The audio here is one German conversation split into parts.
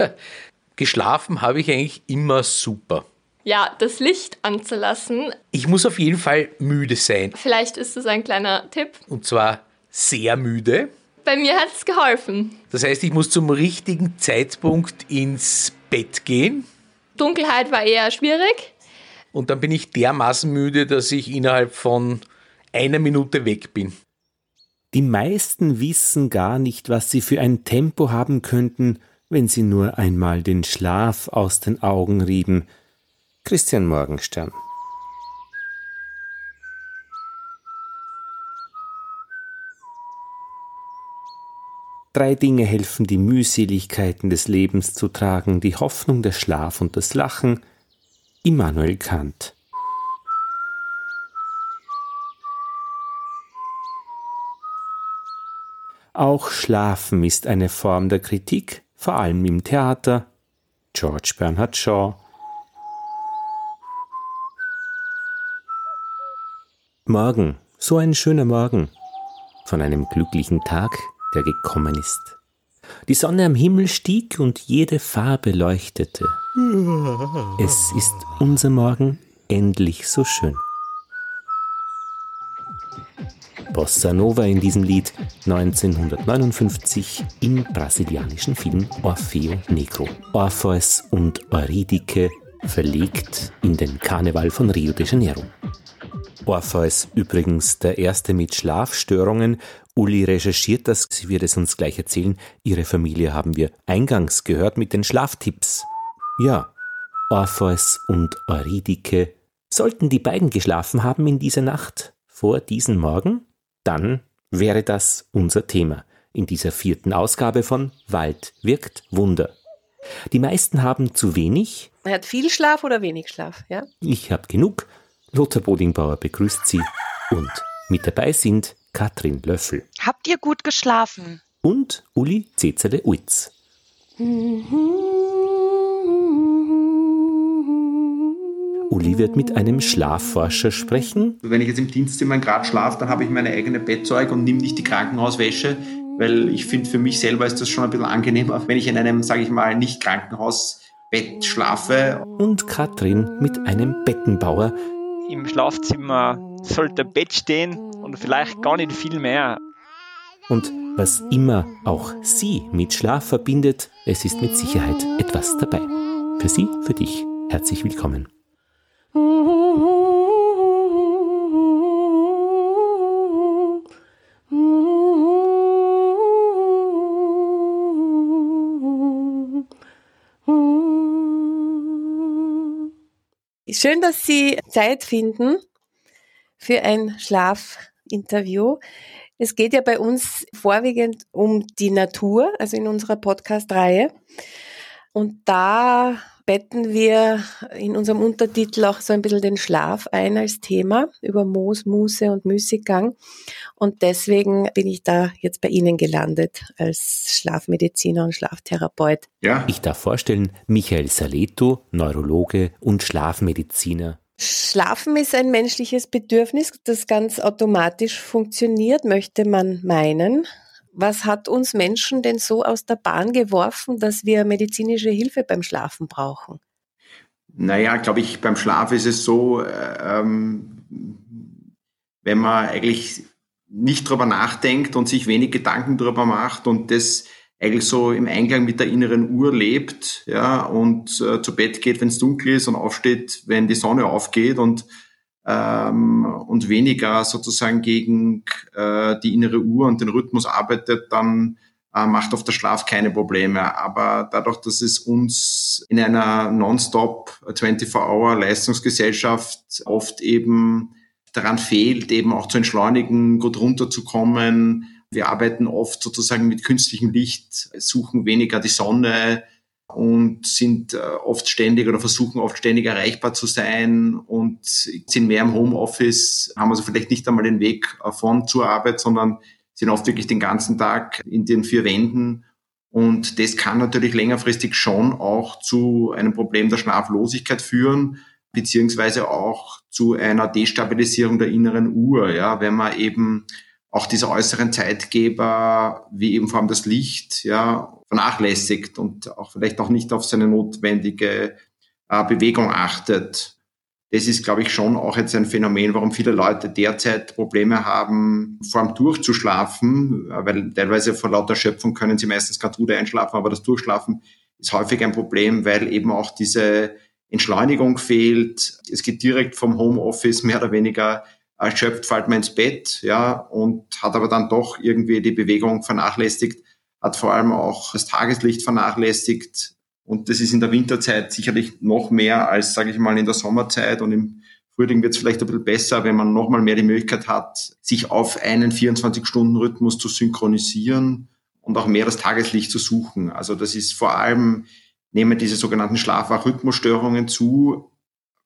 Geschlafen habe ich eigentlich immer super. Ja, das Licht anzulassen. Ich muss auf jeden Fall müde sein. Vielleicht ist das ein kleiner Tipp. Und zwar sehr müde. Bei mir hat es geholfen. Das heißt, ich muss zum richtigen Zeitpunkt ins Bett gehen. Dunkelheit war eher schwierig. Und dann bin ich dermaßen müde, dass ich innerhalb von einer Minute weg bin. Die meisten wissen gar nicht, was sie für ein Tempo haben könnten, wenn sie nur einmal den Schlaf aus den Augen rieben. Christian Morgenstern Drei Dinge helfen, die Mühseligkeiten des Lebens zu tragen, die Hoffnung, der Schlaf und das Lachen. Immanuel Kant. Auch Schlafen ist eine Form der Kritik, vor allem im Theater. George Bernhard Shaw. Morgen, so ein schöner Morgen, von einem glücklichen Tag, der gekommen ist. Die Sonne am Himmel stieg und jede Farbe leuchtete. Es ist unser Morgen endlich so schön. Bossa Nova in diesem Lied 1959 im brasilianischen Film Orfeo Negro. Orpheus und Eurydike verlegt in den Karneval von Rio de Janeiro. Orpheus übrigens der erste mit Schlafstörungen Uli recherchiert das, sie wird es uns gleich erzählen. Ihre Familie haben wir eingangs gehört mit den Schlaftipps. Ja, Orpheus und Eurydike. Sollten die beiden geschlafen haben in dieser Nacht vor diesem Morgen, dann wäre das unser Thema in dieser vierten Ausgabe von Wald wirkt Wunder. Die meisten haben zu wenig. Er hat viel Schlaf oder wenig Schlaf, ja? Ich habe genug. Lothar Bodingbauer begrüßt Sie und mit dabei sind Katrin Löffel. Habt ihr gut geschlafen? Und Uli Cezele Uitz. Uli wird mit einem Schlafforscher sprechen. Wenn ich jetzt im Dienstzimmer gerade schlafe, dann habe ich meine eigene Bettzeug und nehme nicht die Krankenhauswäsche, weil ich finde, für mich selber ist das schon ein bisschen angenehmer, wenn ich in einem, sage ich mal, nicht Krankenhausbett schlafe. Und Katrin mit einem Bettenbauer. Im Schlafzimmer sollte ein Bett stehen und vielleicht gar nicht viel mehr. Und was immer auch Sie mit Schlaf verbindet, es ist mit Sicherheit etwas dabei. Für Sie, für dich, herzlich willkommen. Schön, dass Sie Zeit finden für ein Schlafinterview. Es geht ja bei uns vorwiegend um die Natur, also in unserer Podcast-Reihe. Und da betten wir in unserem Untertitel auch so ein bisschen den Schlaf ein als Thema über Moos, Muße und Müßiggang. Und deswegen bin ich da jetzt bei Ihnen gelandet als Schlafmediziner und Schlaftherapeut. Ja. Ich darf vorstellen, Michael Saleto, Neurologe und Schlafmediziner. Schlafen ist ein menschliches Bedürfnis, das ganz automatisch funktioniert, möchte man meinen. Was hat uns Menschen denn so aus der Bahn geworfen, dass wir medizinische Hilfe beim Schlafen brauchen? Naja, glaube ich, beim Schlaf ist es so, ähm, wenn man eigentlich nicht drüber nachdenkt und sich wenig Gedanken drüber macht und das eigentlich so im Einklang mit der inneren Uhr lebt, ja, und äh, zu Bett geht, wenn es dunkel ist und aufsteht, wenn die Sonne aufgeht und ähm, und weniger sozusagen gegen äh, die innere Uhr und den Rhythmus arbeitet, dann äh, macht auf der Schlaf keine Probleme. Aber dadurch, dass es uns in einer nonstop 24-Hour-Leistungsgesellschaft oft eben daran fehlt, eben auch zu entschleunigen, gut runterzukommen, wir arbeiten oft sozusagen mit künstlichem Licht, suchen weniger die Sonne und sind äh, oft ständig oder versuchen oft ständig erreichbar zu sein und sind mehr im Homeoffice, haben also vielleicht nicht einmal den Weg von zur Arbeit, sondern sind oft wirklich den ganzen Tag in den vier Wänden. Und das kann natürlich längerfristig schon auch zu einem Problem der Schlaflosigkeit führen, beziehungsweise auch zu einer Destabilisierung der inneren Uhr, ja, wenn man eben auch diese äußeren Zeitgeber, wie eben vor allem das Licht, ja, vernachlässigt und auch vielleicht auch nicht auf seine notwendige äh, Bewegung achtet. Das ist, glaube ich, schon auch jetzt ein Phänomen, warum viele Leute derzeit Probleme haben, vor allem durchzuschlafen, weil teilweise vor lauter Schöpfung können sie meistens ganz gut einschlafen, aber das Durchschlafen ist häufig ein Problem, weil eben auch diese Entschleunigung fehlt. Es geht direkt vom Homeoffice mehr oder weniger erschöpft, fällt man ins Bett, ja, und hat aber dann doch irgendwie die Bewegung vernachlässigt, hat vor allem auch das Tageslicht vernachlässigt. Und das ist in der Winterzeit sicherlich noch mehr als, sage ich mal, in der Sommerzeit und im Frühling wird es vielleicht ein bisschen besser, wenn man nochmal mehr die Möglichkeit hat, sich auf einen 24-Stunden-Rhythmus zu synchronisieren und auch mehr das Tageslicht zu suchen. Also das ist vor allem, nehmen diese sogenannten Schlafwach-Rhythmusstörungen zu,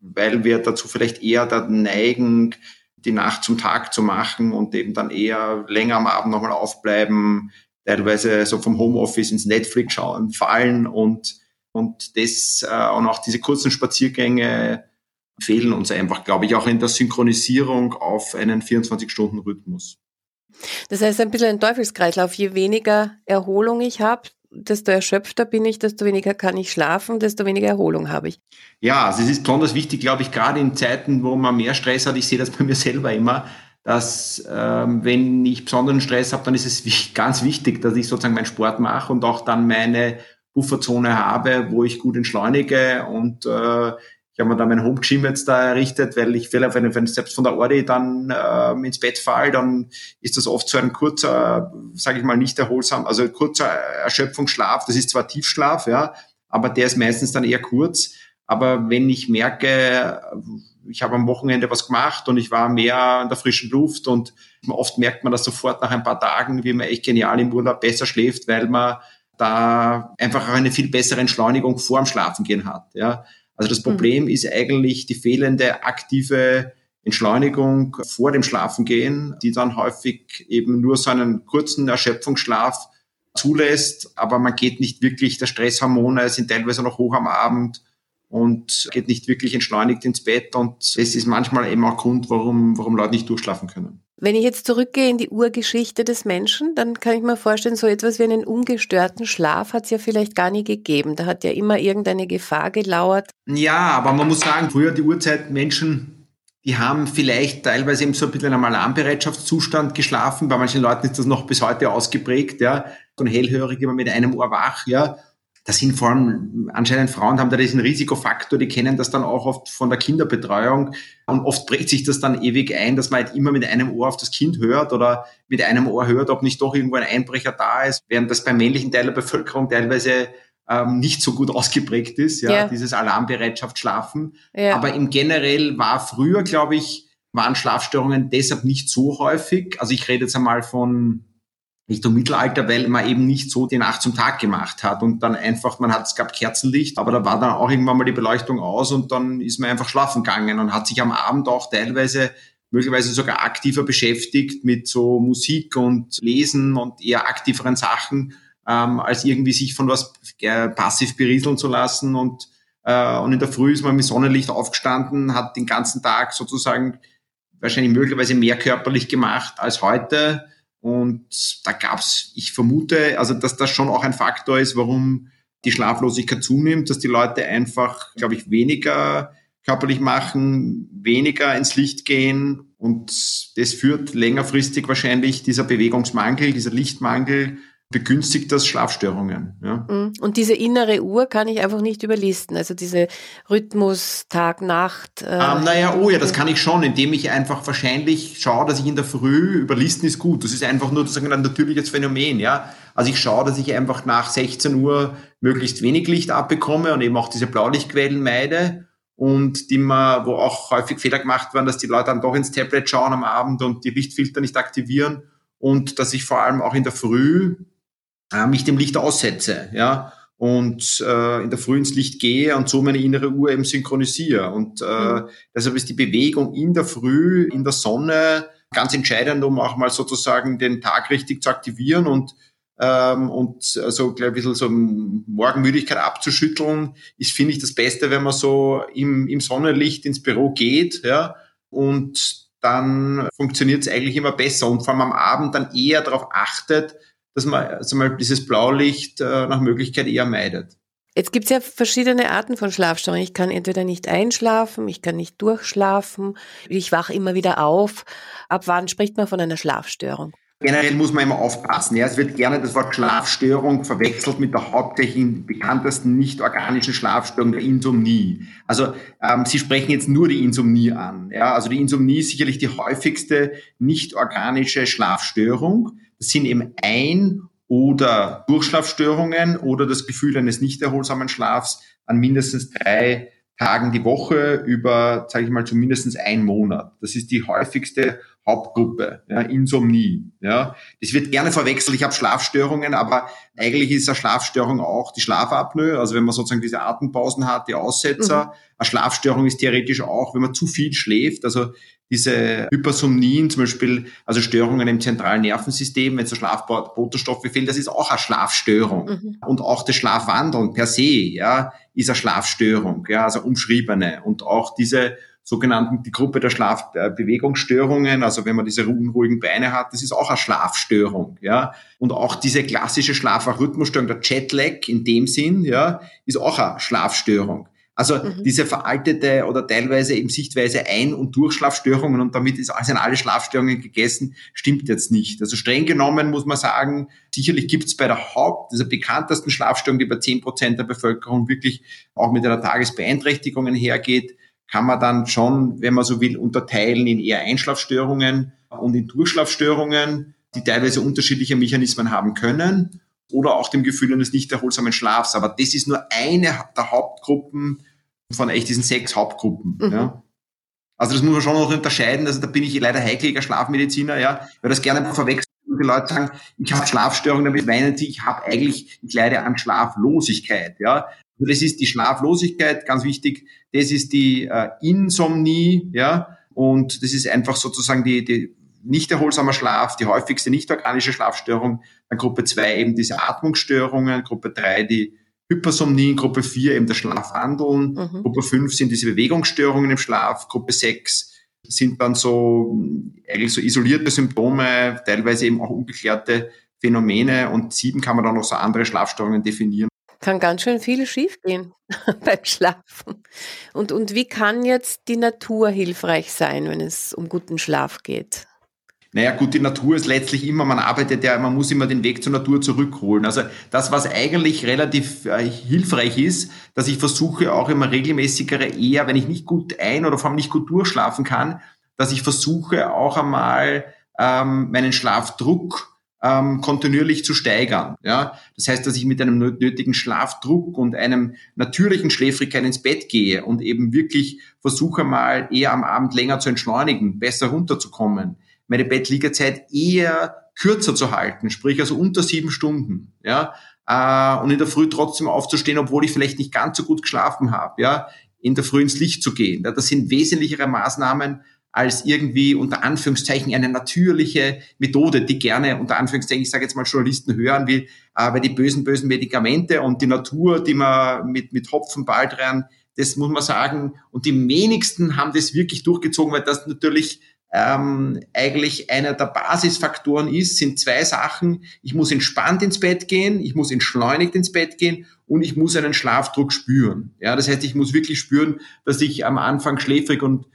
weil wir dazu vielleicht eher da neigen, die Nacht zum Tag zu machen und eben dann eher länger am Abend nochmal aufbleiben, teilweise so vom Homeoffice ins Netflix schauen, fallen und, und das äh, und auch diese kurzen Spaziergänge fehlen uns einfach, glaube ich, auch in der Synchronisierung auf einen 24-Stunden-Rhythmus. Das heißt ein bisschen ein Teufelskreislauf. Je weniger Erholung ich habe, desto erschöpfter bin ich, desto weniger kann ich schlafen, desto weniger Erholung habe ich. Ja, also es ist besonders wichtig, glaube ich, gerade in Zeiten, wo man mehr Stress hat. Ich sehe das bei mir selber immer, dass ähm, wenn ich besonderen Stress habe, dann ist es ganz wichtig, dass ich sozusagen meinen Sport mache und auch dann meine Bufferzone habe, wo ich gut entschleunige und äh, ich habe mir da mein Home Gym jetzt da errichtet, weil ich will, wenn, ich selbst von der Ordi dann äh, ins Bett fall, dann ist das oft so ein kurzer, sage ich mal, nicht erholsam, also kurzer Erschöpfungsschlaf. Das ist zwar Tiefschlaf, ja, aber der ist meistens dann eher kurz. Aber wenn ich merke, ich habe am Wochenende was gemacht und ich war mehr in der frischen Luft und oft merkt man das sofort nach ein paar Tagen, wie man echt genial im Urlaub besser schläft, weil man da einfach eine viel bessere Entschleunigung vor dem Schlafengehen hat. Ja. Also das hm. Problem mhm. ist eigentlich die fehlende aktive Entschleunigung vor dem Schlafengehen, die dann häufig eben nur so einen kurzen Erschöpfungsschlaf zulässt, aber man geht nicht wirklich, der Stresshormone sind teilweise noch hoch am Abend und geht nicht wirklich entschleunigt ins Bett und das ist manchmal eben auch Grund, warum, warum Leute nicht durchschlafen können. Wenn ich jetzt zurückgehe in die Urgeschichte des Menschen, dann kann ich mir vorstellen, so etwas wie einen ungestörten Schlaf hat es ja vielleicht gar nie gegeben. Da hat ja immer irgendeine Gefahr gelauert. Ja, aber man muss sagen, früher die Urzeit Menschen, die haben vielleicht teilweise eben so ein bisschen in einem Alarmbereitschaftszustand geschlafen. Bei manchen Leuten ist das noch bis heute ausgeprägt, ja. So ein hellhörig immer mit einem Ohr wach, ja das sind vor allem anscheinend Frauen haben da diesen Risikofaktor, die kennen das dann auch oft von der Kinderbetreuung und oft prägt sich das dann ewig ein, dass man halt immer mit einem Ohr auf das Kind hört oder mit einem Ohr hört, ob nicht doch irgendwo ein Einbrecher da ist, während das beim männlichen Teil der Bevölkerung teilweise ähm, nicht so gut ausgeprägt ist, ja, ja. dieses Alarmbereitschaft schlafen. Ja. Aber im generell war früher, glaube ich, waren Schlafstörungen deshalb nicht so häufig. Also ich rede jetzt einmal von Richtung Mittelalter, weil man eben nicht so die Nacht zum Tag gemacht hat und dann einfach, man hat, es gab Kerzenlicht, aber da war dann auch irgendwann mal die Beleuchtung aus und dann ist man einfach schlafen gegangen und hat sich am Abend auch teilweise möglicherweise sogar aktiver beschäftigt mit so Musik und Lesen und eher aktiveren Sachen, ähm, als irgendwie sich von was äh, passiv berieseln zu lassen und äh, und in der Früh ist man mit Sonnenlicht aufgestanden, hat den ganzen Tag sozusagen wahrscheinlich möglicherweise mehr körperlich gemacht als heute und da gab's, ich vermute, also dass das schon auch ein Faktor ist, warum die Schlaflosigkeit zunimmt, dass die Leute einfach, glaube ich, weniger körperlich machen, weniger ins Licht gehen. Und das führt längerfristig wahrscheinlich dieser Bewegungsmangel, dieser Lichtmangel begünstigt das Schlafstörungen. Ja. Mhm. Und diese innere Uhr kann ich einfach nicht überlisten. Also diese Rhythmus Tag, Nacht. Äh, ähm, naja, oh ja, das kann ich schon, indem ich einfach wahrscheinlich schaue, dass ich in der Früh überlisten ist gut. Das ist einfach nur sozusagen ein natürliches Phänomen. Ja. Also ich schaue, dass ich einfach nach 16 Uhr möglichst wenig Licht abbekomme und eben auch diese Blaulichtquellen meide. Und die man, wo auch häufig Fehler gemacht werden, dass die Leute dann doch ins Tablet schauen am Abend und die Lichtfilter nicht aktivieren. Und dass ich vor allem auch in der Früh äh, mich dem Licht aussetze, ja, und äh, in der Früh ins Licht gehe und so meine innere Uhr eben synchronisiere. Und äh, mhm. deshalb ist die Bewegung in der Früh, in der Sonne ganz entscheidend, um auch mal sozusagen den Tag richtig zu aktivieren und ähm, und so gleich ein bisschen so Morgenmüdigkeit abzuschütteln, ist, finde ich, das Beste, wenn man so im, im Sonnenlicht ins Büro geht, ja, und dann funktioniert es eigentlich immer besser und vor allem am Abend dann eher darauf achtet, dass man also mal dieses Blaulicht äh, nach Möglichkeit eher meidet. Jetzt gibt es ja verschiedene Arten von Schlafstörungen. Ich kann entweder nicht einschlafen, ich kann nicht durchschlafen, ich wache immer wieder auf. Ab wann spricht man von einer Schlafstörung? Generell muss man immer aufpassen. Ja. Es wird gerne das Wort Schlafstörung verwechselt mit der hauptsächlich bekanntesten nicht-organischen Schlafstörung der Insomnie. Also ähm, Sie sprechen jetzt nur die Insomnie an. Ja. Also die Insomnie ist sicherlich die häufigste nicht-organische Schlafstörung. Sind eben Ein- oder Durchschlafstörungen oder das Gefühl eines nicht erholsamen Schlafs an mindestens drei Tagen die Woche über, sage ich mal, zumindest ein Monat. Das ist die häufigste Hauptgruppe, ja, Insomnie. Ja. Das wird gerne verwechselt, ich habe Schlafstörungen, aber eigentlich ist eine Schlafstörung auch die Schlafapnoe, also wenn man sozusagen diese Atempausen hat, die Aussetzer. Mhm. Eine Schlafstörung ist theoretisch auch, wenn man zu viel schläft, also diese Hypersomnien, zum Beispiel, also Störungen im zentralen Nervensystem, wenn so Schlafbotenstoffe fehlen, das ist auch eine Schlafstörung. Mhm. Und auch das Schlafwandeln per se, ja, ist eine Schlafstörung, ja, also umschriebene. Und auch diese sogenannten, die Gruppe der Schlafbewegungsstörungen, also wenn man diese unruhigen Beine hat, das ist auch eine Schlafstörung, ja. Und auch diese klassische Schlafarrhythmusstörung, der Jetlag in dem Sinn, ja, ist auch eine Schlafstörung. Also mhm. diese veraltete oder teilweise eben Sichtweise Ein- und Durchschlafstörungen und damit ist sind alle Schlafstörungen gegessen, stimmt jetzt nicht. Also streng genommen muss man sagen, sicherlich gibt es bei der Haupt, dieser bekanntesten Schlafstörung, die bei zehn Prozent der Bevölkerung wirklich auch mit einer Tagesbeeinträchtigung hergeht, kann man dann schon, wenn man so will, unterteilen in eher Einschlafstörungen und in Durchschlafstörungen, die teilweise unterschiedliche Mechanismen haben können oder auch dem Gefühl eines nicht erholsamen Schlafs. Aber das ist nur eine der Hauptgruppen von echt diesen sechs Hauptgruppen. Mhm. Ja. Also das muss man schon noch unterscheiden. Also da bin ich leider heikliger Schlafmediziner, ja, weil das gerne verwechselt die Leute sagen, ich habe Schlafstörungen, damit meinen sie, ich habe eigentlich, ich leide an Schlaflosigkeit, ja. Also das ist die Schlaflosigkeit, ganz wichtig. Das ist die äh, Insomnie, ja. Und das ist einfach sozusagen die, die nicht erholsamer Schlaf, die häufigste nicht-organische Schlafstörung, dann Gruppe 2 eben diese Atmungsstörungen, Gruppe 3 die Hypersomnie, Gruppe 4 eben das Schlafwandeln, mhm. Gruppe 5 sind diese Bewegungsstörungen im Schlaf, Gruppe 6 sind dann so eigentlich so isolierte Symptome, teilweise eben auch ungeklärte Phänomene und 7 kann man dann noch so andere Schlafstörungen definieren. Kann ganz schön viel schiefgehen beim Schlafen. Und, und wie kann jetzt die Natur hilfreich sein, wenn es um guten Schlaf geht? Naja, gut, die Natur ist letztlich immer, man arbeitet ja, man muss immer den Weg zur Natur zurückholen. Also das, was eigentlich relativ äh, hilfreich ist, dass ich versuche auch immer regelmäßigere eher, wenn ich nicht gut ein- oder vor allem nicht gut durchschlafen kann, dass ich versuche auch einmal ähm, meinen Schlafdruck ähm, kontinuierlich zu steigern. Ja? Das heißt, dass ich mit einem nötigen Schlafdruck und einem natürlichen Schläfrigkeit ins Bett gehe und eben wirklich versuche mal eher am Abend länger zu entschleunigen, besser runterzukommen meine Bettliegezeit eher kürzer zu halten, sprich also unter sieben Stunden, ja, äh, und in der Früh trotzdem aufzustehen, obwohl ich vielleicht nicht ganz so gut geschlafen habe, ja, in der Früh ins Licht zu gehen. Das sind wesentlichere Maßnahmen als irgendwie unter Anführungszeichen eine natürliche Methode, die gerne unter Anführungszeichen, ich sage jetzt mal Journalisten hören will, aber die bösen, bösen Medikamente und die Natur, die man mit, mit Hopfen, Baldrian, das muss man sagen, und die wenigsten haben das wirklich durchgezogen, weil das natürlich ähm, eigentlich einer der Basisfaktoren ist, sind zwei Sachen. Ich muss entspannt ins Bett gehen, ich muss entschleunigt ins Bett gehen und ich muss einen Schlafdruck spüren. Ja, das heißt, ich muss wirklich spüren, dass ich am Anfang schläfrig und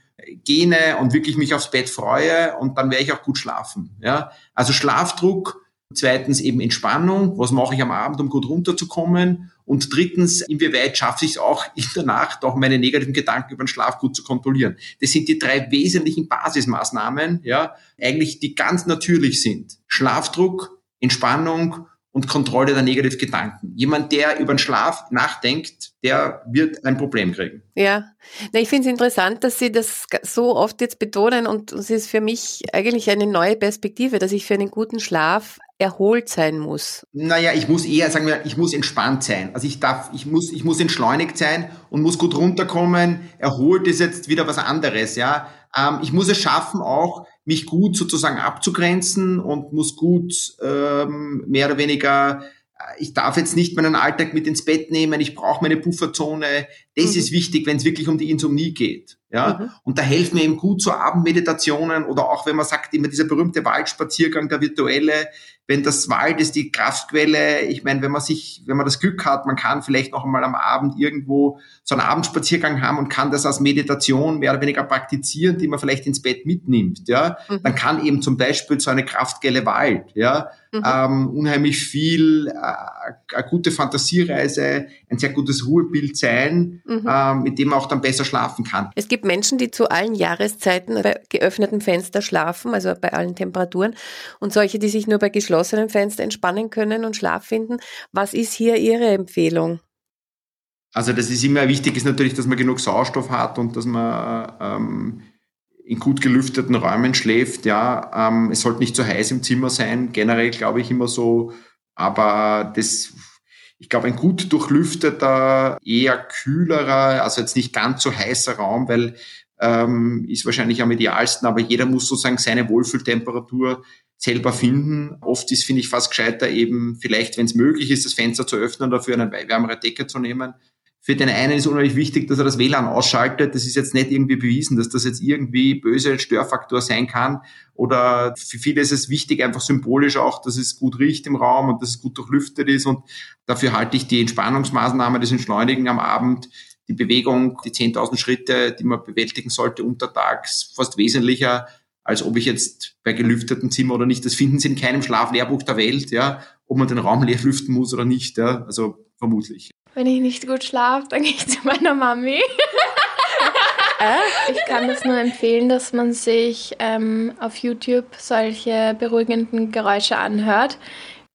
gene und wirklich mich aufs Bett freue und dann werde ich auch gut schlafen. Ja, also Schlafdruck, zweitens eben Entspannung, was mache ich am Abend, um gut runterzukommen und drittens, inwieweit schaffe ich es auch in der Nacht, auch meine negativen Gedanken über den Schlaf gut zu kontrollieren. Das sind die drei wesentlichen Basismaßnahmen, ja, eigentlich die ganz natürlich sind. Schlafdruck, Entspannung und Kontrolle der negativen Gedanken. Jemand, der über den Schlaf nachdenkt, der wird ein Problem kriegen. Ja, Na, ich finde es interessant, dass Sie das so oft jetzt betonen und es ist für mich eigentlich eine neue Perspektive, dass ich für einen guten Schlaf erholt sein muss? Naja, ich muss eher sagen wir, ich muss entspannt sein. Also ich darf, ich muss, ich muss entschleunigt sein und muss gut runterkommen. Erholt ist jetzt wieder was anderes, ja. Ähm, ich muss es schaffen, auch mich gut sozusagen abzugrenzen und muss gut ähm, mehr oder weniger äh, ich darf jetzt nicht meinen Alltag mit ins Bett nehmen, ich brauche meine Pufferzone. Das mhm. ist wichtig, wenn es wirklich um die Insomnie geht. Ja, mhm. und da helfen mir eben gut so Abendmeditationen oder auch wenn man sagt, immer dieser berühmte Waldspaziergang, der virtuelle, wenn das Wald ist die Kraftquelle, ich meine, wenn man sich, wenn man das Glück hat, man kann vielleicht noch einmal am Abend irgendwo so einen Abendspaziergang haben und kann das als Meditation mehr oder weniger praktizieren, die man vielleicht ins Bett mitnimmt, ja, mhm. dann kann eben zum Beispiel so eine Kraftquelle Wald, ja, mhm. ähm, unheimlich viel, äh, eine gute Fantasiereise, ein sehr gutes Ruhebild sein, mhm. äh, mit dem man auch dann besser schlafen kann. Es gibt Menschen, die zu allen Jahreszeiten bei geöffnetem Fenster schlafen, also bei allen Temperaturen, und solche, die sich nur bei geschlossenen geschlossenen Fenster entspannen können und Schlaf finden. Was ist hier Ihre Empfehlung? Also das ist immer wichtig, ist natürlich, dass man genug Sauerstoff hat und dass man ähm, in gut gelüfteten Räumen schläft. Ja, ähm, es sollte nicht zu heiß im Zimmer sein. Generell glaube ich immer so, aber das, ich glaube, ein gut durchlüfteter, eher kühlerer, also jetzt nicht ganz so heißer Raum, weil ähm, ist wahrscheinlich am idealsten, aber jeder muss sozusagen seine Wohlfühltemperatur selber finden. Oft ist, finde ich, fast gescheiter eben vielleicht, wenn es möglich ist, das Fenster zu öffnen, dafür eine wärmere Decke zu nehmen. Für den einen ist unheimlich wichtig, dass er das WLAN ausschaltet. Das ist jetzt nicht irgendwie bewiesen, dass das jetzt irgendwie böse Störfaktor sein kann. Oder für viele ist es wichtig, einfach symbolisch auch, dass es gut riecht im Raum und dass es gut durchlüftet ist. Und dafür halte ich die Entspannungsmaßnahme, das Entschleunigen am Abend, die Bewegung, die 10.000 Schritte, die man bewältigen sollte untertags, fast wesentlicher als ob ich jetzt bei gelüftetem Zimmer oder nicht. Das finden Sie in keinem Schlaflehrbuch der Welt, ja, ob man den Raum leer lüften muss oder nicht, ja, also vermutlich. Wenn ich nicht gut schlafe, dann gehe ich zu meiner Mami. ich kann das nur empfehlen, dass man sich ähm, auf YouTube solche beruhigenden Geräusche anhört.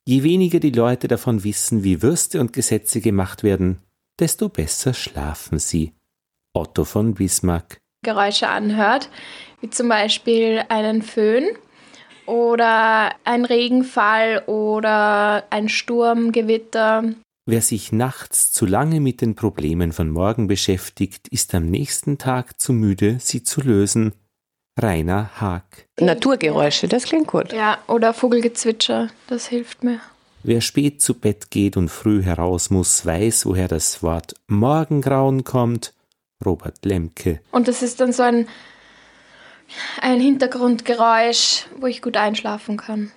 Je weniger die Leute davon wissen, wie Würste und Gesetze gemacht werden, desto besser schlafen sie. Otto von Bismarck. Geräusche anhört, wie zum Beispiel einen Föhn oder ein Regenfall oder ein Sturmgewitter. Wer sich nachts zu lange mit den Problemen von morgen beschäftigt, ist am nächsten Tag zu müde, sie zu lösen. Rainer Haag. Naturgeräusche, das klingt gut. Ja, oder Vogelgezwitscher, das hilft mir. Wer spät zu Bett geht und früh heraus muss, weiß, woher das Wort Morgengrauen kommt. Robert Lemke. Und das ist dann so ein ein Hintergrundgeräusch, wo ich gut einschlafen kann.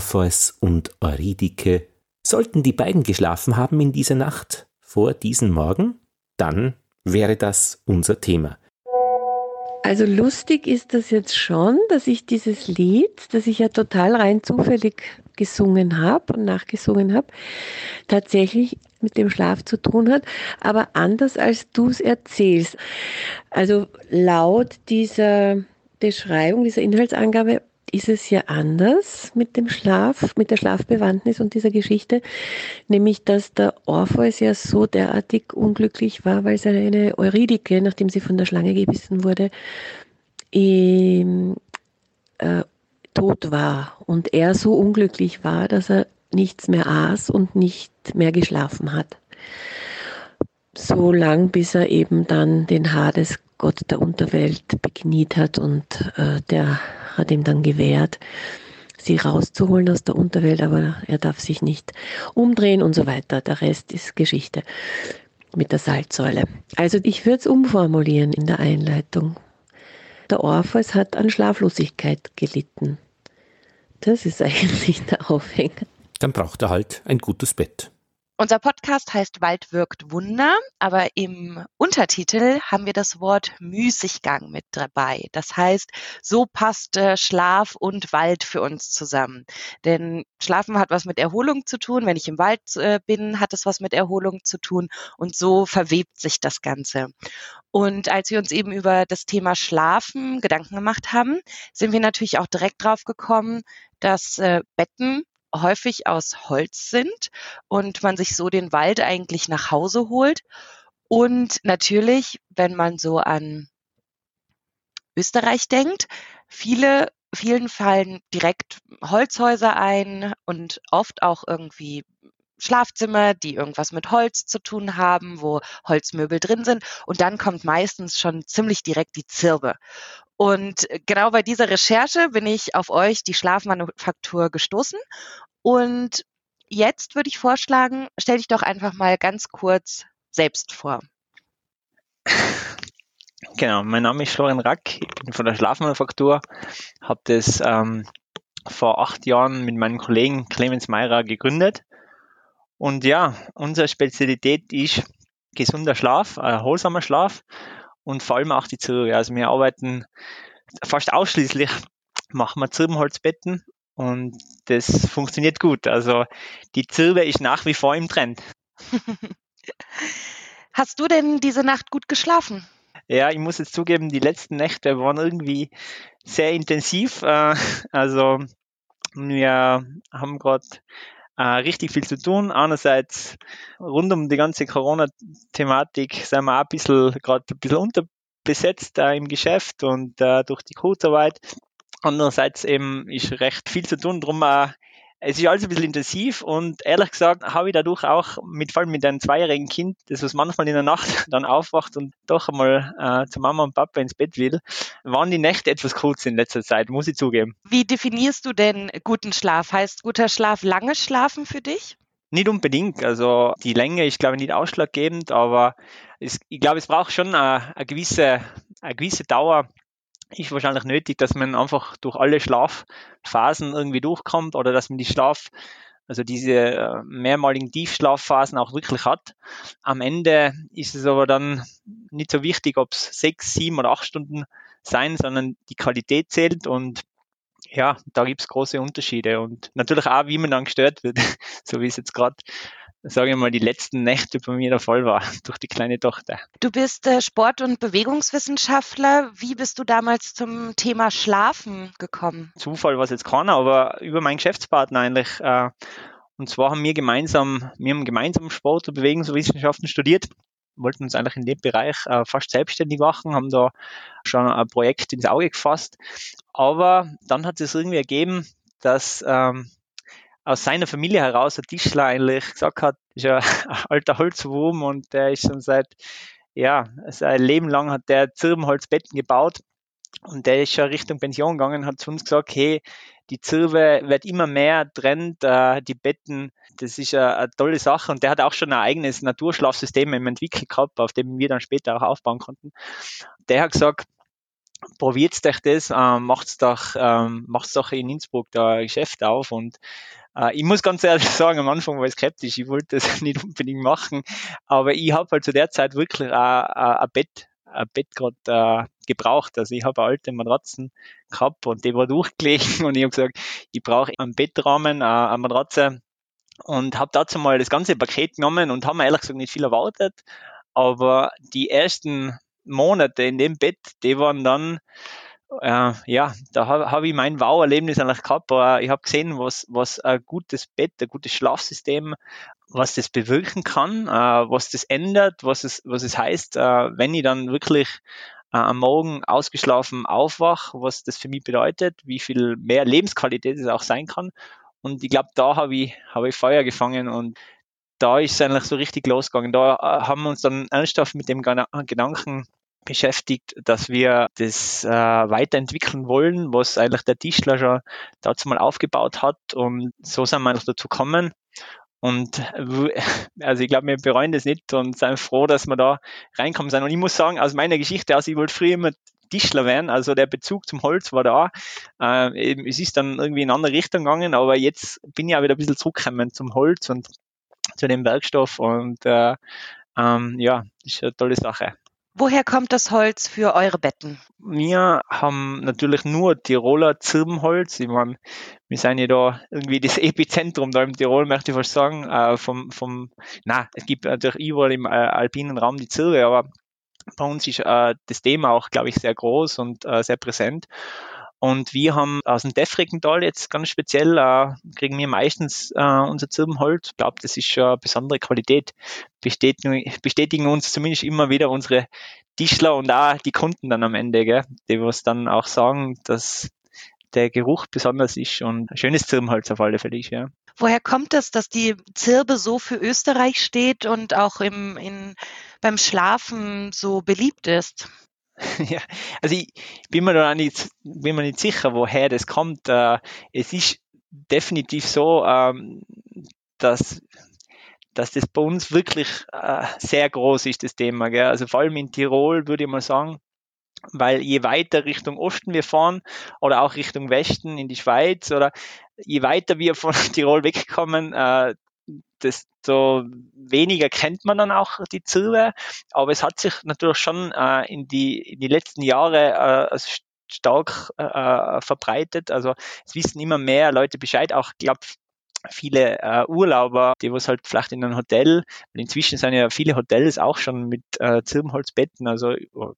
Orpheus und Eurydike. Sollten die beiden geschlafen haben in dieser Nacht vor diesem Morgen, dann wäre das unser Thema. Also lustig ist das jetzt schon, dass ich dieses Lied, das ich ja total rein zufällig gesungen habe und nachgesungen habe, tatsächlich mit dem Schlaf zu tun hat, aber anders als du es erzählst. Also laut dieser Beschreibung, dieser Inhaltsangabe ist es ja anders mit dem Schlaf, mit der Schlafbewandtnis und dieser Geschichte, nämlich dass der Orpheus ja so derartig unglücklich war, weil seine Eurydike, nachdem sie von der Schlange gebissen wurde, ihm, äh, tot war und er so unglücklich war, dass er nichts mehr aß und nicht mehr geschlafen hat. So lang, bis er eben dann den Hades Gott der Unterwelt bekniet hat und äh, der hat ihm dann gewährt, sie rauszuholen aus der Unterwelt, aber er darf sich nicht umdrehen und so weiter. Der Rest ist Geschichte mit der Salzsäule. Also ich würde es umformulieren in der Einleitung. Der Orpheus hat an Schlaflosigkeit gelitten. Das ist eigentlich der Aufhänger. Dann braucht er halt ein gutes Bett. Unser Podcast heißt Wald wirkt Wunder, aber im Untertitel haben wir das Wort Müßiggang mit dabei. Das heißt, so passt äh, Schlaf und Wald für uns zusammen. Denn Schlafen hat was mit Erholung zu tun. Wenn ich im Wald äh, bin, hat es was mit Erholung zu tun. Und so verwebt sich das Ganze. Und als wir uns eben über das Thema Schlafen Gedanken gemacht haben, sind wir natürlich auch direkt drauf gekommen, dass äh, Betten häufig aus Holz sind und man sich so den Wald eigentlich nach Hause holt. Und natürlich, wenn man so an Österreich denkt, viele, vielen fallen direkt Holzhäuser ein und oft auch irgendwie Schlafzimmer, die irgendwas mit Holz zu tun haben, wo Holzmöbel drin sind. Und dann kommt meistens schon ziemlich direkt die Zirbe. Und genau bei dieser Recherche bin ich auf euch, die Schlafmanufaktur, gestoßen. Und jetzt würde ich vorschlagen, stell dich doch einfach mal ganz kurz selbst vor. Genau, mein Name ist Florian Rack, ich bin von der Schlafmanufaktur, habe das ähm, vor acht Jahren mit meinem Kollegen Clemens Meirer gegründet. Und ja, unsere Spezialität ist gesunder Schlaf, erholsamer Schlaf und vor allem auch die Zirbe. Also wir arbeiten fast ausschließlich, machen wir Zirbenholzbetten und das funktioniert gut. Also die Zirbe ist nach wie vor im Trend. Hast du denn diese Nacht gut geschlafen? Ja, ich muss jetzt zugeben, die letzten Nächte waren irgendwie sehr intensiv. Äh, also wir haben gerade äh, richtig viel zu tun. Einerseits rund um die ganze Corona-Thematik sind wir auch ein bisschen gerade ein bisschen unterbesetzt äh, im Geschäft und äh, durch die Kurzarbeit. Andererseits eben ist recht viel zu tun, darum äh, es ist alles ein bisschen intensiv und ehrlich gesagt habe ich dadurch auch, mit, vor allem mit einem zweijährigen Kind, das was manchmal in der Nacht dann aufwacht und doch einmal äh, zu Mama und Papa ins Bett will, waren die Nächte etwas kurz in letzter Zeit, muss ich zugeben. Wie definierst du denn guten Schlaf? Heißt guter Schlaf lange Schlafen für dich? Nicht unbedingt. Also die Länge ist, glaube ich, nicht ausschlaggebend, aber es, ich glaube, es braucht schon eine, eine, gewisse, eine gewisse Dauer, ist wahrscheinlich nötig, dass man einfach durch alle Schlafphasen irgendwie durchkommt oder dass man die Schlaf, also diese äh, mehrmaligen Tiefschlafphasen auch wirklich hat. Am Ende ist es aber dann nicht so wichtig, ob es sechs, sieben oder acht Stunden sein, sondern die Qualität zählt und ja, da gibt es große Unterschiede und natürlich auch, wie man dann gestört wird, so wie es jetzt gerade sage ich mal, die letzten Nächte bei mir der Fall war, durch die kleine Tochter. Du bist äh, Sport- und Bewegungswissenschaftler. Wie bist du damals zum Thema Schlafen gekommen? Zufall war es jetzt keiner, aber über meinen Geschäftspartner eigentlich. Äh, und zwar haben wir gemeinsam, wir haben gemeinsam Sport- und Bewegungswissenschaften studiert wollten uns eigentlich in dem Bereich äh, fast selbstständig machen, haben da schon ein Projekt ins Auge gefasst. Aber dann hat es irgendwie ergeben, dass ähm, aus seiner Familie heraus ein Tischler eigentlich gesagt hat, ist ja ein alter Holzwurm und der ist schon seit, ja, sein Leben lang hat der Zirbenholzbetten gebaut und der ist schon Richtung Pension gegangen, hat zu uns gesagt, hey, die Zirbe wird immer mehr Trend, äh, die Betten, das ist eine, eine, tolle Sache und der hat auch schon ein eigenes Naturschlafsystem im entwickelt gehabt, auf dem wir dann später auch aufbauen konnten. Der hat gesagt, probiert euch das, ähm, macht's doch, ähm, macht's doch in Innsbruck da ein Geschäft auf. Und äh, ich muss ganz ehrlich sagen, am Anfang war ich skeptisch, ich wollte das nicht unbedingt machen, aber ich habe halt zu der Zeit wirklich ein Bett, ein Bett gerade äh, gebraucht. Also ich habe alte Matratzen gehabt und die war durchgelegen. Und ich habe gesagt, ich brauche einen Bettrahmen, äh, eine Matratze. Und habe dazu mal das ganze Paket genommen und haben ehrlich gesagt nicht viel erwartet, aber die ersten Monate in dem Bett, die waren dann äh, ja, da habe hab ich mein Wow-Erlebnis eigentlich gehabt. Aber ich habe gesehen, was, was ein gutes Bett, ein gutes Schlafsystem, was das bewirken kann, äh, was das ändert, was es, was es heißt, äh, wenn ich dann wirklich äh, am Morgen ausgeschlafen aufwach, was das für mich bedeutet, wie viel mehr Lebensqualität es auch sein kann. Und ich glaube, da habe ich, hab ich Feuer gefangen und da ist es eigentlich so richtig losgegangen. Da äh, haben wir uns dann ernsthaft mit dem Gedanken beschäftigt, dass wir das äh, weiterentwickeln wollen, was eigentlich der Tischler schon dazu mal aufgebaut hat. Und so sind wir dazu gekommen. Und also ich glaube, wir bereuen das nicht und sind froh, dass wir da reinkommen sind. Und ich muss sagen, aus meiner Geschichte aus, ich wollte früher immer Tischler werden, also der Bezug zum Holz war da. Äh, es ist dann irgendwie in eine andere Richtung gegangen, aber jetzt bin ich auch wieder ein bisschen zurückgekommen zum Holz und zu dem Werkstoff und äh, ähm, ja, ist eine tolle Sache. Woher kommt das Holz für eure Betten? Wir haben natürlich nur Tiroler Zirbenholz. Ich meine, wir sind ja da irgendwie das Epizentrum da im Tirol, möchte ich fast sagen. Äh, vom, vom, na, es gibt natürlich überall im äh, alpinen Raum die Zirbe, aber bei uns ist äh, das Thema auch, glaube ich, sehr groß und äh, sehr präsent. Und wir haben aus dem Defregental jetzt ganz speziell, äh, kriegen wir meistens äh, unser Zirbenholz. Ich glaube, das ist schon eine besondere Qualität. Bestätigen, bestätigen uns zumindest immer wieder unsere Tischler und auch die Kunden dann am Ende, gell, die was dann auch sagen, dass der Geruch besonders ist und ein schönes Zirbenholz auf alle Fälle ist, ja. Woher kommt es, dass die Zirbe so für Österreich steht und auch im, in, beim Schlafen so beliebt ist? Ja, also ich bin mir da nicht, bin mir nicht sicher, woher das kommt. Äh, es ist definitiv so, ähm, dass dass das bei uns wirklich äh, sehr groß ist, das Thema. Gell? Also vor allem in Tirol würde ich mal sagen, weil je weiter Richtung Osten wir fahren oder auch Richtung Westen in die Schweiz oder je weiter wir von Tirol wegkommen, äh, desto weniger kennt man dann auch die Zirbe. Aber es hat sich natürlich schon äh, in, die, in die letzten Jahre äh, stark äh, verbreitet. Also es wissen immer mehr Leute Bescheid. Auch, glaube viele äh, Urlauber, die was halt vielleicht in einem Hotel, inzwischen sind ja viele Hotels auch schon mit äh, Zirbenholzbetten, also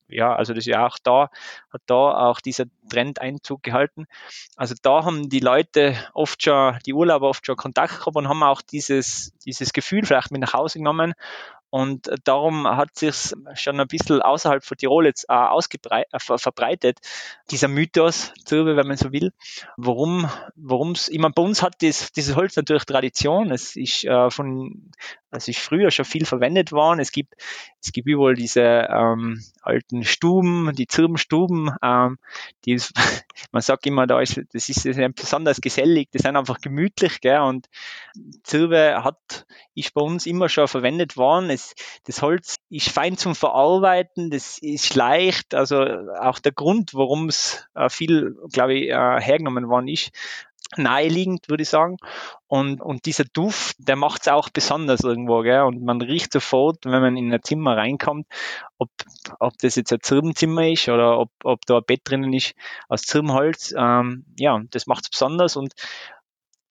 ja, also das ist ja auch da, hat da auch dieser Trend Einzug gehalten. Also da haben die Leute oft schon, die Urlauber oft schon Kontakt gehabt und haben auch dieses, dieses Gefühl vielleicht mit nach Hause genommen und darum hat sich schon ein bisschen außerhalb von Tirol jetzt äh, ausgebrei äh, verbreitet, dieser Mythos, wenn man so will. Warum, warum es, immer bei uns hat das, dieses Holz natürlich Tradition. Es ist äh, von, es ist früher schon viel verwendet worden. Es gibt, es gibt überall diese ähm, alten Stuben, die Zirbenstuben, ähm, die ist, man sagt immer, da ist, das ist, das ist besonders gesellig, die sind einfach gemütlich, gell, und Zirbe hat, ist bei uns immer schon verwendet worden. Es das, das Holz ist fein zum Verarbeiten, das ist leicht, also auch der Grund, warum es äh, viel, glaube ich, äh, hergenommen worden ist, naheliegend, würde ich sagen. Und, und dieser Duft, der macht es auch besonders irgendwo, gell? Und man riecht sofort, wenn man in ein Zimmer reinkommt, ob, ob das jetzt ein Zirbenzimmer ist oder ob, ob da ein Bett drinnen ist aus Zirbenholz. Ähm, ja, das macht es besonders und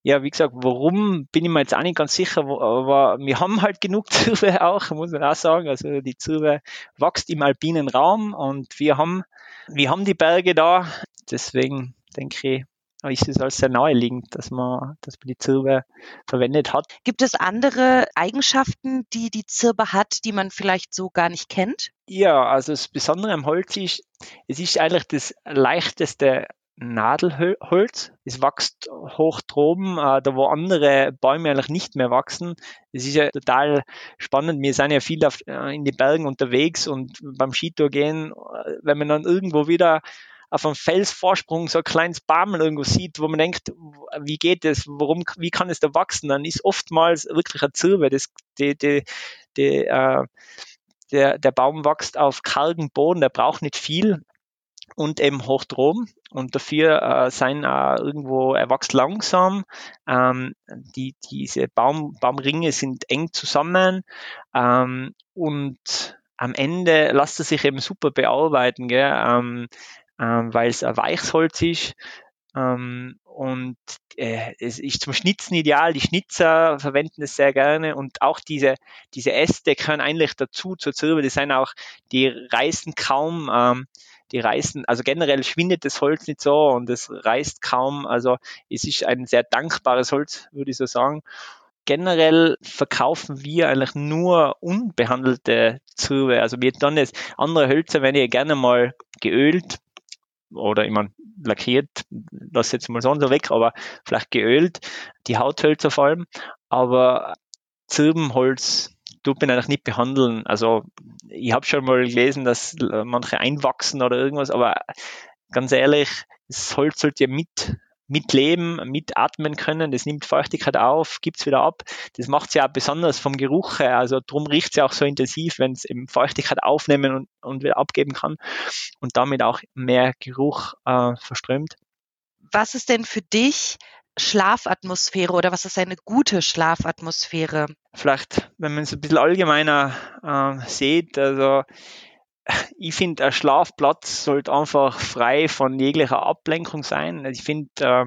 ja, wie gesagt, warum bin ich mir jetzt auch nicht ganz sicher, aber wir haben halt genug Zirbe auch, muss man auch sagen. Also die Zirbe wächst im alpinen Raum und wir haben, wir haben die Berge da. Deswegen denke ich, ist es als sehr naheliegend, dass man, dass man die Zirbe verwendet hat. Gibt es andere Eigenschaften, die die Zirbe hat, die man vielleicht so gar nicht kennt? Ja, also das Besondere am Holz ist, es ist eigentlich das leichteste Nadelholz. Es wächst hoch droben, äh, da wo andere Bäume eigentlich nicht mehr wachsen. Es ist ja total spannend. Wir sind ja viel äh, in den Bergen unterwegs und beim Skitour gehen, äh, wenn man dann irgendwo wieder auf einem Felsvorsprung so ein kleines Bamel irgendwo sieht, wo man denkt, wie geht das, warum, wie kann es da wachsen, dann ist oftmals wirklich eine Zirbe, das, die, die, die, äh, der, der Baum wächst auf kargen Boden, der braucht nicht viel, und eben Hochdrom. Und dafür äh, sein äh, irgendwo, er wächst langsam. Ähm, die, diese Baum, Baumringe sind eng zusammen ähm, und am Ende lässt er sich eben super bearbeiten, gell? Ähm, ähm, weil es ein Weichholz ist. Ähm, und äh, es ist zum Schnitzen ideal. Die Schnitzer verwenden es sehr gerne und auch diese, diese Äste können eigentlich dazu zur Zirbe. Das sind auch, die reißen kaum. Ähm, die reißen, also generell schwindet das Holz nicht so und es reißt kaum. Also es ist ein sehr dankbares Holz, würde ich so sagen. Generell verkaufen wir eigentlich nur unbehandelte Zirbe. Also wir dann jetzt andere Hölzer, wenn ihr gerne mal geölt oder ich meine, lackiert, das jetzt mal so und so weg, aber vielleicht geölt, die Hauthölzer vor allem. Aber Zirbenholz tut man eigentlich nicht behandeln. Also ich habe schon mal gelesen, dass manche einwachsen oder irgendwas, aber ganz ehrlich, das Holz sollte ja mit mitleben, mitatmen können, das nimmt Feuchtigkeit auf, gibt es wieder ab. Das macht es ja auch besonders vom Geruch her. Also darum riecht es ja auch so intensiv, wenn es eben Feuchtigkeit aufnehmen und, und wieder abgeben kann und damit auch mehr Geruch äh, verströmt. Was ist denn für dich Schlafatmosphäre oder was ist eine gute Schlafatmosphäre? Vielleicht, wenn man es ein bisschen allgemeiner äh, sieht, also ich finde, ein Schlafplatz sollte einfach frei von jeglicher Ablenkung sein. Ich finde, äh,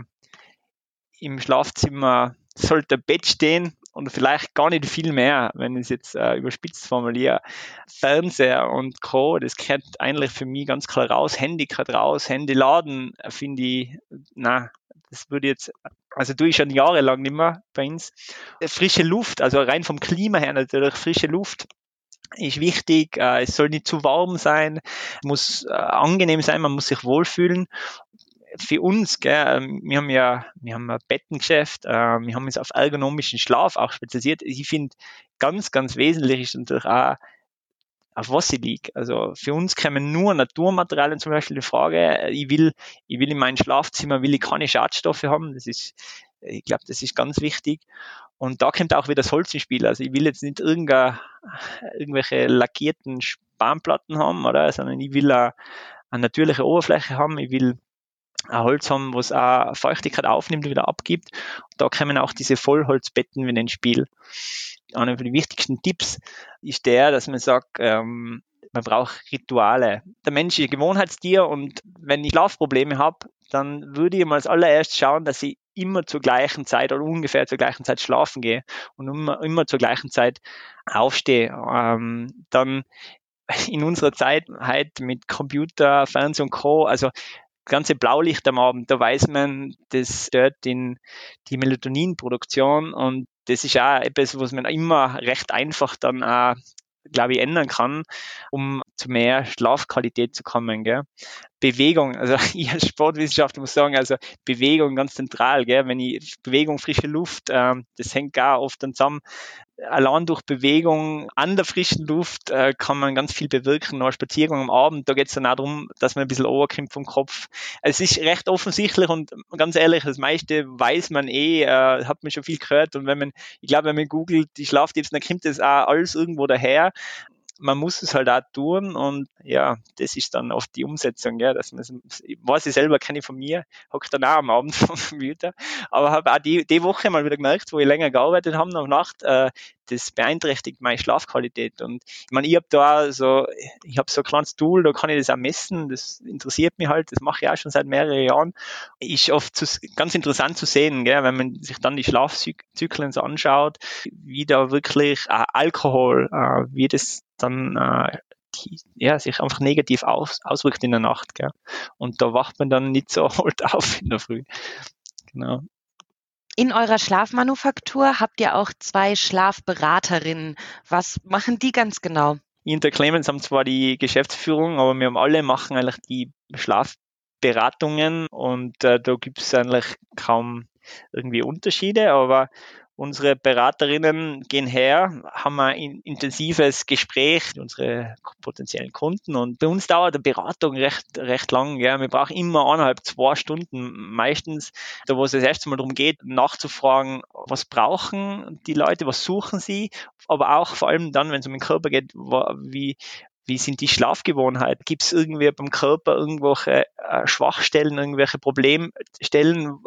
im Schlafzimmer sollte ein Bett stehen und vielleicht gar nicht viel mehr, wenn ich es jetzt äh, überspitzt formuliere. Fernseher und Co., das gehört eigentlich für mich ganz klar raus. Handy gehört raus. Handy laden, finde ich, na, das würde jetzt, also tue ich schon jahrelang nicht mehr bei uns. Frische Luft, also rein vom Klima her natürlich, frische Luft ist wichtig. Äh, es soll nicht zu warm sein, muss äh, angenehm sein, man muss sich wohlfühlen für uns, gell, ähm, wir haben ja, wir haben ein Bettengeschäft, äh, wir haben uns auf ergonomischen Schlaf auch spezialisiert. Ich finde, ganz, ganz wesentlich ist natürlich auch, auf was ich liege. Also für uns kommen nur Naturmaterialien zum Beispiel in Frage. Ich will, ich will in meinem Schlafzimmer, will ich keine Schadstoffe haben. Das ist, ich glaube, das ist ganz wichtig. Und da kommt auch wieder das Holz ins Spiel. Also ich will jetzt nicht irgendwelche lackierten Spanplatten haben, oder? Sondern ich will eine, eine natürliche Oberfläche haben. Ich will ein Holz haben, was auch Feuchtigkeit aufnimmt und wieder abgibt. Und da kommen auch diese Vollholzbetten wieder ins Spiel. Einer der wichtigsten Tipps ist der, dass man sagt, ähm, man braucht Rituale. Der Mensch ist ein Gewohnheitstier und wenn ich Schlafprobleme habe, dann würde ich mal als allererst schauen, dass ich immer zur gleichen Zeit oder ungefähr zur gleichen Zeit schlafen gehe und immer, immer zur gleichen Zeit aufstehe. Ähm, dann in unserer Zeit halt mit Computer, Fernsehen und Co. Also ganze Blaulicht am Abend, da weiß man, das stört in die Melatoninproduktion und das ist auch etwas, was man immer recht einfach dann auch glaube ich, ändern kann, um zu mehr Schlafqualität zu kommen. Gell? Bewegung, also ich als Sportwissenschaftler muss sagen, also Bewegung ganz zentral, gell? wenn ich Bewegung, frische Luft, ähm, das hängt gar oft dann zusammen. Allein durch Bewegung an der frischen Luft äh, kann man ganz viel bewirken. Noch Spaziergang am Abend, da geht es dann auch darum, dass man ein bisschen overkommt vom Kopf. Es ist recht offensichtlich und ganz ehrlich, das meiste weiß man eh, äh, hat man schon viel gehört. Und wenn man, ich glaube, wenn man googelt, die Schlaftipps, dann kommt das auch alles irgendwo daher man muss es halt auch tun und ja, das ist dann oft die Umsetzung, ja, dass man, weiß ich selber, kenne ich von mir, hocke dann auch am Abend vom Computer, aber habe auch die, die Woche mal wieder gemerkt, wo ich länger gearbeitet habe, noch Nacht, äh, das beeinträchtigt meine Schlafqualität. Und ich meine, ich habe da so, ich habe so ein kleines Tool, da kann ich das auch messen, das interessiert mich halt, das mache ich auch schon seit mehreren Jahren. Ist oft zu, ganz interessant zu sehen, gell, wenn man sich dann die Schlafzyklen so anschaut, wie da wirklich äh, Alkohol, äh, wie das dann äh, die, ja, sich einfach negativ aus, auswirkt in der Nacht. Gell. Und da wacht man dann nicht so halt auf in der Früh. Genau. In eurer Schlafmanufaktur habt ihr auch zwei Schlafberaterinnen. Was machen die ganz genau? Ich und der Clemens haben zwar die Geschäftsführung, aber wir haben alle machen eigentlich die Schlafberatungen und äh, da gibt es eigentlich kaum irgendwie Unterschiede, aber Unsere Beraterinnen gehen her, haben ein intensives Gespräch mit unseren potenziellen Kunden und bei uns dauert die Beratung recht, recht lang. Ja. Wir brauchen immer eineinhalb, zwei Stunden meistens, da wo es das erste Mal darum geht, nachzufragen, was brauchen die Leute, was suchen sie, aber auch vor allem dann, wenn es um den Körper geht, wie, wie sind die Schlafgewohnheiten? Gibt es irgendwie beim Körper irgendwelche äh, Schwachstellen, irgendwelche Problemstellen,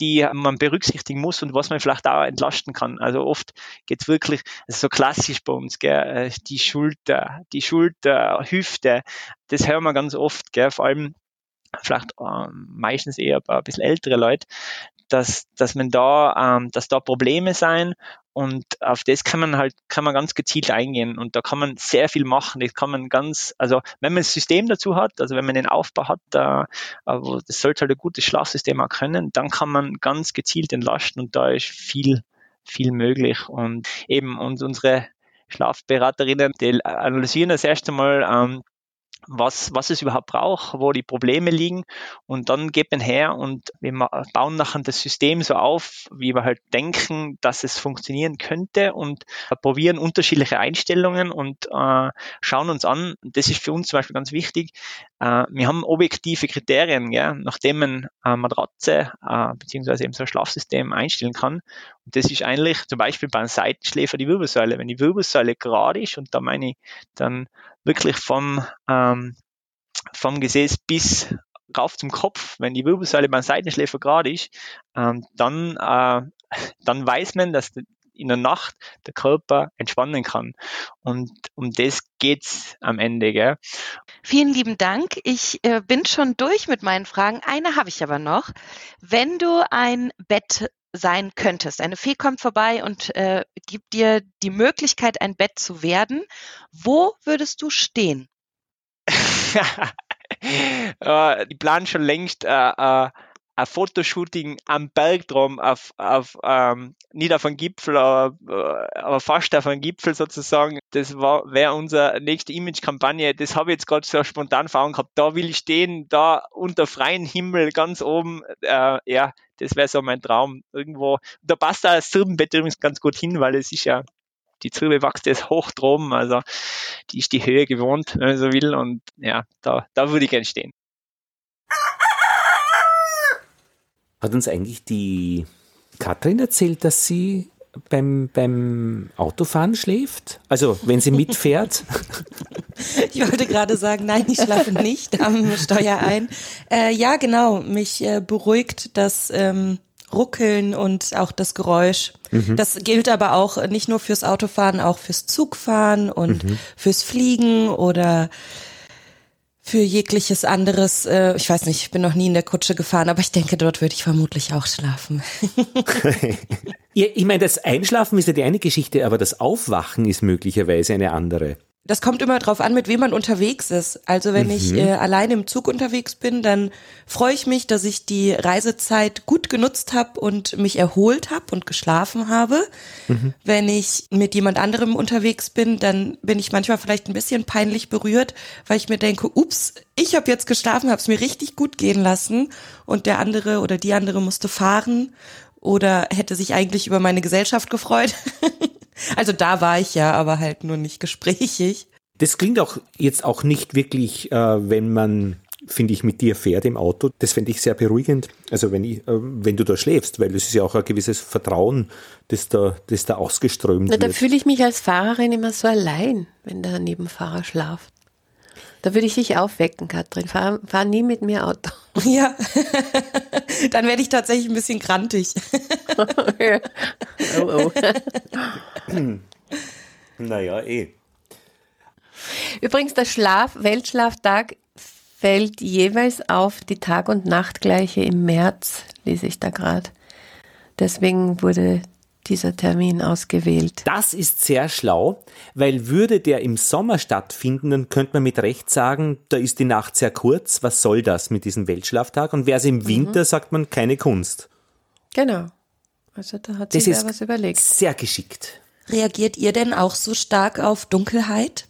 die man berücksichtigen muss und was man vielleicht auch entlasten kann? Also oft geht es wirklich, also so klassisch bei uns, gell, äh, die Schulter, die Schulter, Hüfte, das hören wir ganz oft, gell, vor allem vielleicht ähm, meistens eher ein bisschen ältere Leute, dass, dass man da, ähm, dass da Probleme sein und auf das kann man halt, kann man ganz gezielt eingehen und da kann man sehr viel machen. Das kann man ganz, also wenn man das System dazu hat, also wenn man den Aufbau hat, da, aber das sollte halt ein gutes Schlafsystem auch können, dann kann man ganz gezielt entlasten und da ist viel, viel möglich und eben und unsere Schlafberaterinnen, die analysieren das erste Mal, ähm, was, was es überhaupt braucht, wo die Probleme liegen. Und dann geht man her und wir bauen nachher das System so auf, wie wir halt denken, dass es funktionieren könnte und probieren unterschiedliche Einstellungen und äh, schauen uns an. Das ist für uns zum Beispiel ganz wichtig. Äh, wir haben objektive Kriterien, ja, nachdem man eine Matratze äh, beziehungsweise eben so ein Schlafsystem einstellen kann. Und das ist eigentlich zum Beispiel beim Seitenschläfer die Wirbelsäule. Wenn die Wirbelsäule gerade ist, und da meine ich dann wirklich vom, ähm, vom Gesäß bis rauf zum Kopf, wenn die Wirbelsäule beim Seitenschläfer gerade ist, ähm, dann, äh, dann weiß man, dass in der Nacht der Körper entspannen kann. Und um das geht's am Ende. Gell? Vielen lieben Dank. Ich äh, bin schon durch mit meinen Fragen. Eine habe ich aber noch. Wenn du ein Bett sein könntest. Eine Fee kommt vorbei und äh, gibt dir die Möglichkeit, ein Bett zu werden. Wo würdest du stehen? äh, die planen schon längst äh, äh, ein Fotoshooting am Berg drum, auf, auf ähm, nicht auf einem Gipfel, aber, äh, aber fast auf einem Gipfel sozusagen. Das wäre unsere nächste Image-Kampagne. Das habe ich jetzt gerade so spontan vor gehabt. Da will ich stehen, da unter freiem Himmel, ganz oben. Äh, ja, das wäre so mein Traum. Irgendwo. Da passt das Sirbenbett übrigens ganz gut hin, weil es ist ja die Zirbe wächst jetzt hoch droben, also die ist die Höhe gewohnt, wenn man so will. Und ja, da, da würde ich gerne stehen. Hat uns eigentlich die Katrin erzählt, dass sie beim, beim Autofahren schläft? Also, wenn sie mitfährt? Ich wollte gerade sagen, nein, ich schlafe nicht am Steuer ein. Äh, ja, genau, mich äh, beruhigt das ähm, Ruckeln und auch das Geräusch. Mhm. Das gilt aber auch nicht nur fürs Autofahren, auch fürs Zugfahren und mhm. fürs Fliegen oder für jegliches anderes, äh, ich weiß nicht, ich bin noch nie in der Kutsche gefahren, aber ich denke, dort würde ich vermutlich auch schlafen. ich meine, das Einschlafen ist ja die eine Geschichte, aber das Aufwachen ist möglicherweise eine andere das kommt immer drauf an, mit wem man unterwegs ist. Also wenn mhm. ich äh, allein im Zug unterwegs bin, dann freue ich mich, dass ich die Reisezeit gut genutzt habe und mich erholt habe und geschlafen habe. Mhm. Wenn ich mit jemand anderem unterwegs bin, dann bin ich manchmal vielleicht ein bisschen peinlich berührt, weil ich mir denke, ups, ich habe jetzt geschlafen, habe es mir richtig gut gehen lassen und der andere oder die andere musste fahren oder hätte sich eigentlich über meine Gesellschaft gefreut. Also da war ich ja, aber halt nur nicht gesprächig. Das klingt auch jetzt auch nicht wirklich, äh, wenn man finde ich, mit dir fährt im Auto. Das fände ich sehr beruhigend. Also wenn, ich, äh, wenn du da schläfst, weil es ist ja auch ein gewisses Vertrauen, das da, das da ausgeströmt Na, da wird. Da fühle ich mich als Fahrerin immer so allein, wenn der Nebenfahrer schlaft. Da würde ich dich aufwecken, Katrin. Fahr, fahr nie mit mir Auto. Ja, dann werde ich tatsächlich ein bisschen grantig. oh, oh. naja, eh. Übrigens, der Schlaf, Weltschlaftag fällt jeweils auf die Tag- und Nachtgleiche im März, lese ich da gerade. Deswegen wurde dieser Termin ausgewählt. Das ist sehr schlau, weil würde der im Sommer stattfinden, dann könnte man mit Recht sagen, da ist die Nacht sehr kurz, was soll das mit diesem Weltschlaftag? Und wäre es im Winter, mhm. sagt man, keine Kunst. Genau. Also da hat sich das was überlegt. Sehr geschickt. Reagiert ihr denn auch so stark auf Dunkelheit?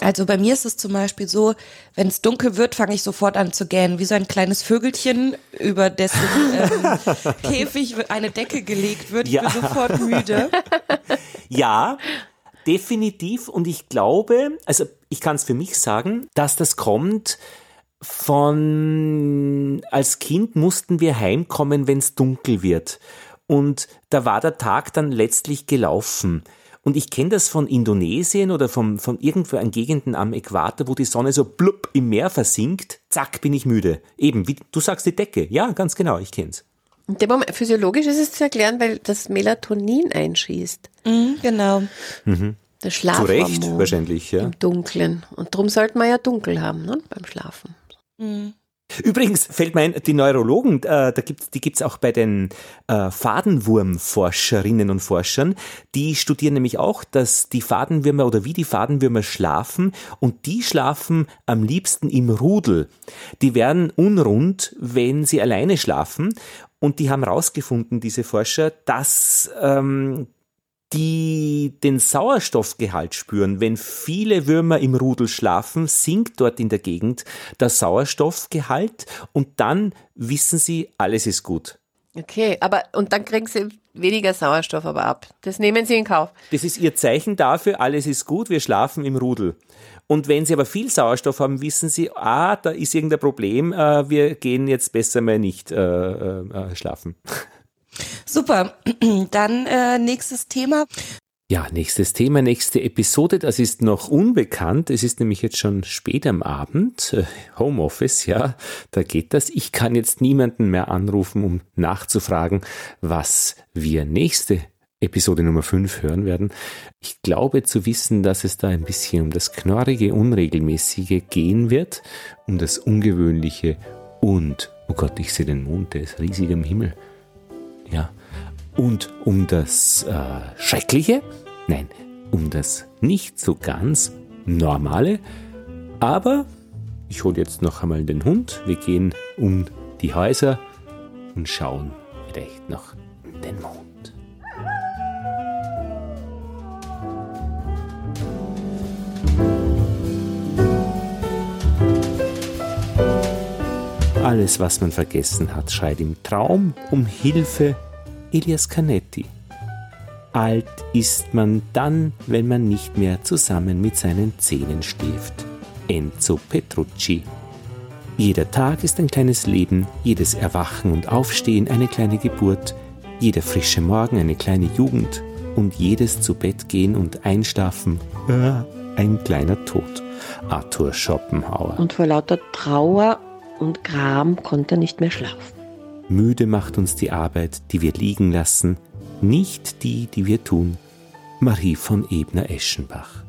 Also bei mir ist es zum Beispiel so, wenn es dunkel wird, fange ich sofort an zu gähnen, wie so ein kleines Vögelchen, über dessen ähm, Käfig eine Decke gelegt wird. Ich ja. bin sofort müde. Ja, definitiv. Und ich glaube, also ich kann es für mich sagen, dass das kommt von, als Kind mussten wir heimkommen, wenn es dunkel wird. Und da war der Tag dann letztlich gelaufen. Und ich kenne das von Indonesien oder von, von irgendwo an Gegenden am Äquator, wo die Sonne so blub im Meer versinkt, zack, bin ich müde. Eben, wie du sagst, die Decke. Ja, ganz genau, ich kenn's. Moment, physiologisch ist es zu erklären, weil das Melatonin einschießt. Mhm, genau. Mhm. Das Schlafhormon. Zu Recht, wahrscheinlich, ja. Im Dunkeln. Und darum sollte man ja dunkel haben, ne, beim Schlafen. Mhm. Übrigens fällt mir ein, die Neurologen, äh, da gibt's, die gibt's auch bei den äh, Fadenwurmforscherinnen und Forschern. Die studieren nämlich auch, dass die Fadenwürmer oder wie die Fadenwürmer schlafen und die schlafen am liebsten im Rudel. Die werden unrund, wenn sie alleine schlafen und die haben herausgefunden, diese Forscher, dass ähm, die den Sauerstoffgehalt spüren. Wenn viele Würmer im Rudel schlafen, sinkt dort in der Gegend der Sauerstoffgehalt und dann wissen sie, alles ist gut. Okay, aber und dann kriegen sie weniger Sauerstoff aber ab. Das nehmen sie in Kauf. Das ist ihr Zeichen dafür, alles ist gut, wir schlafen im Rudel. Und wenn sie aber viel Sauerstoff haben, wissen sie, ah, da ist irgendein Problem, äh, wir gehen jetzt besser mal nicht äh, äh, schlafen. Super. Dann äh, nächstes Thema. Ja, nächstes Thema, nächste Episode, das ist noch unbekannt. Es ist nämlich jetzt schon spät am Abend. Äh, Homeoffice, ja, da geht das. Ich kann jetzt niemanden mehr anrufen, um nachzufragen, was wir nächste Episode Nummer 5 hören werden. Ich glaube zu wissen, dass es da ein bisschen um das knorrige, unregelmäßige gehen wird, um das Ungewöhnliche und, oh Gott, ich sehe den Mond, der ist riesig am Himmel Ja. Und um das äh, Schreckliche, nein, um das nicht so ganz Normale, aber ich hole jetzt noch einmal den Hund, wir gehen um die Häuser und schauen vielleicht noch in den Mond. Alles, was man vergessen hat, schreit im Traum um Hilfe Elias Canetti. Alt ist man dann, wenn man nicht mehr zusammen mit seinen Zähnen schläft. Enzo Petrucci. Jeder Tag ist ein kleines Leben, jedes Erwachen und Aufstehen eine kleine Geburt, jeder frische Morgen eine kleine Jugend und jedes zu Bett gehen und einschlafen äh, ein kleiner Tod. Arthur Schopenhauer. Und vor lauter Trauer und Gram konnte nicht mehr schlafen. Müde macht uns die Arbeit, die wir liegen lassen, nicht die, die wir tun. Marie von Ebner-Eschenbach.